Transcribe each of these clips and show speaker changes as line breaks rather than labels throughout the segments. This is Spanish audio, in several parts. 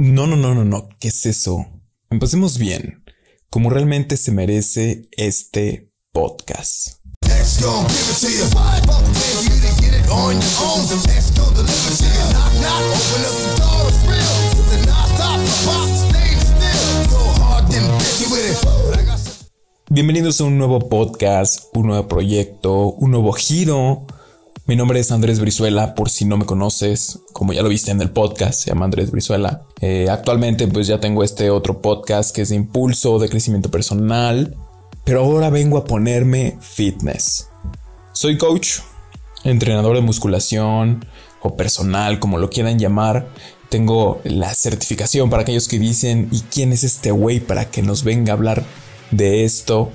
No, no, no, no, no. ¿Qué es eso? Empecemos bien, como realmente se merece este podcast. Bienvenidos a un nuevo podcast, un nuevo proyecto, un nuevo giro mi nombre es Andrés Brizuela, por si no me conoces, como ya lo viste en el podcast, se llama Andrés Brizuela. Eh, actualmente pues ya tengo este otro podcast que es de impulso, de crecimiento personal, pero ahora vengo a ponerme fitness. Soy coach, entrenador de musculación o personal, como lo quieran llamar. Tengo la certificación para aquellos que dicen, ¿y quién es este güey para que nos venga a hablar de esto?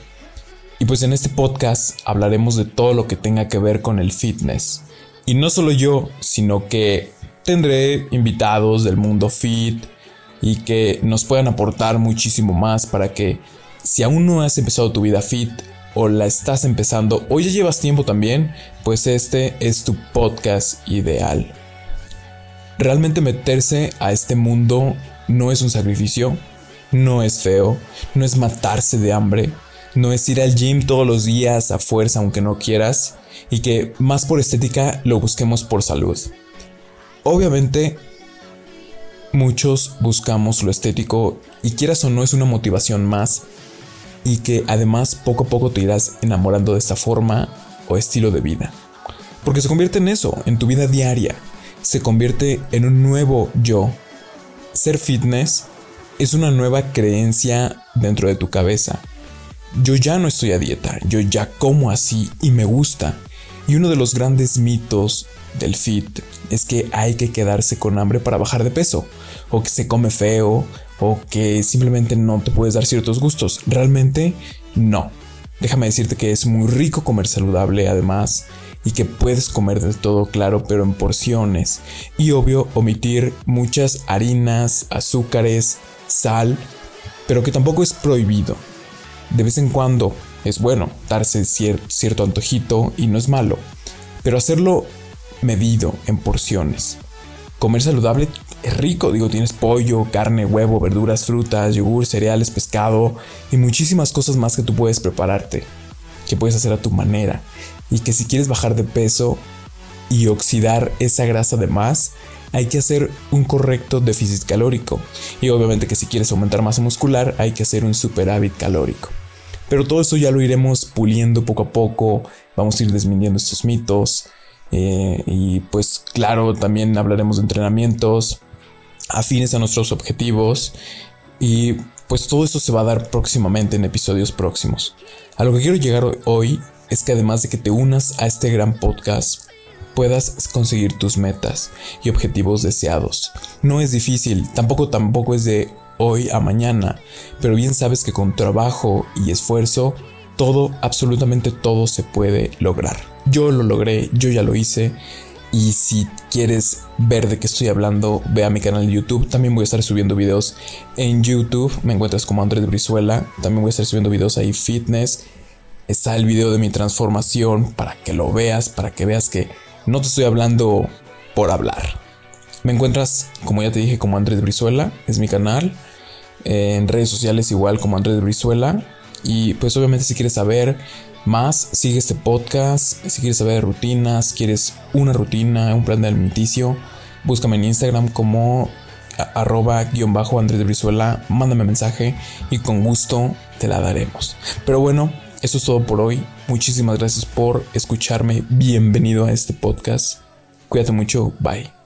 Y pues en este podcast hablaremos de todo lo que tenga que ver con el fitness. Y no solo yo, sino que tendré invitados del mundo fit y que nos puedan aportar muchísimo más para que si aún no has empezado tu vida fit o la estás empezando o ya llevas tiempo también, pues este es tu podcast ideal. Realmente meterse a este mundo no es un sacrificio, no es feo, no es matarse de hambre, no es ir al gym todos los días a fuerza aunque no quieras y que más por estética lo busquemos por salud. Obviamente muchos buscamos lo estético y quieras o no es una motivación más y que además poco a poco te irás enamorando de esta forma o estilo de vida. Porque se convierte en eso, en tu vida diaria. Se convierte en un nuevo yo. Ser fitness es una nueva creencia dentro de tu cabeza yo ya no estoy a dieta, yo ya como así y me gusta. Y uno de los grandes mitos del fit es que hay que quedarse con hambre para bajar de peso, o que se come feo, o que simplemente no te puedes dar ciertos gustos. Realmente no. Déjame decirte que es muy rico comer saludable además y que puedes comer de todo claro pero en porciones y obvio omitir muchas harinas, azúcares, sal, pero que tampoco es prohibido. De vez en cuando es bueno darse cierto antojito y no es malo, pero hacerlo medido en porciones. Comer saludable es rico, digo, tienes pollo, carne, huevo, verduras, frutas, yogur, cereales, pescado y muchísimas cosas más que tú puedes prepararte, que puedes hacer a tu manera y que si quieres bajar de peso y oxidar esa grasa de más, hay que hacer un correcto déficit calórico. Y obviamente que si quieres aumentar masa muscular, hay que hacer un superávit calórico. Pero todo eso ya lo iremos puliendo poco a poco, vamos a ir desmintiendo estos mitos. Eh, y pues claro, también hablaremos de entrenamientos afines a nuestros objetivos. Y pues todo eso se va a dar próximamente en episodios próximos. A lo que quiero llegar hoy es que además de que te unas a este gran podcast, puedas conseguir tus metas y objetivos deseados. No es difícil, tampoco tampoco es de hoy a mañana, pero bien sabes que con trabajo y esfuerzo todo, absolutamente todo se puede lograr. Yo lo logré, yo ya lo hice. Y si quieres ver de qué estoy hablando, ve a mi canal de YouTube. También voy a estar subiendo videos en YouTube. Me encuentras como Andrés Brizuela. También voy a estar subiendo videos ahí fitness. Está el video de mi transformación para que lo veas, para que veas que no te estoy hablando por hablar. Me encuentras, como ya te dije, como Andrés Brizuela, es mi canal. En redes sociales igual como Andrés Brizuela. Y pues obviamente si quieres saber más, sigue este podcast. Si quieres saber rutinas, quieres una rutina, un plan de alimenticio, búscame en Instagram como arroba guion bajo Andrés Brizuela. Mándame mensaje y con gusto te la daremos. Pero bueno, eso es todo por hoy. Muchísimas gracias por escucharme. Bienvenido a este podcast. Cuídate mucho. Bye.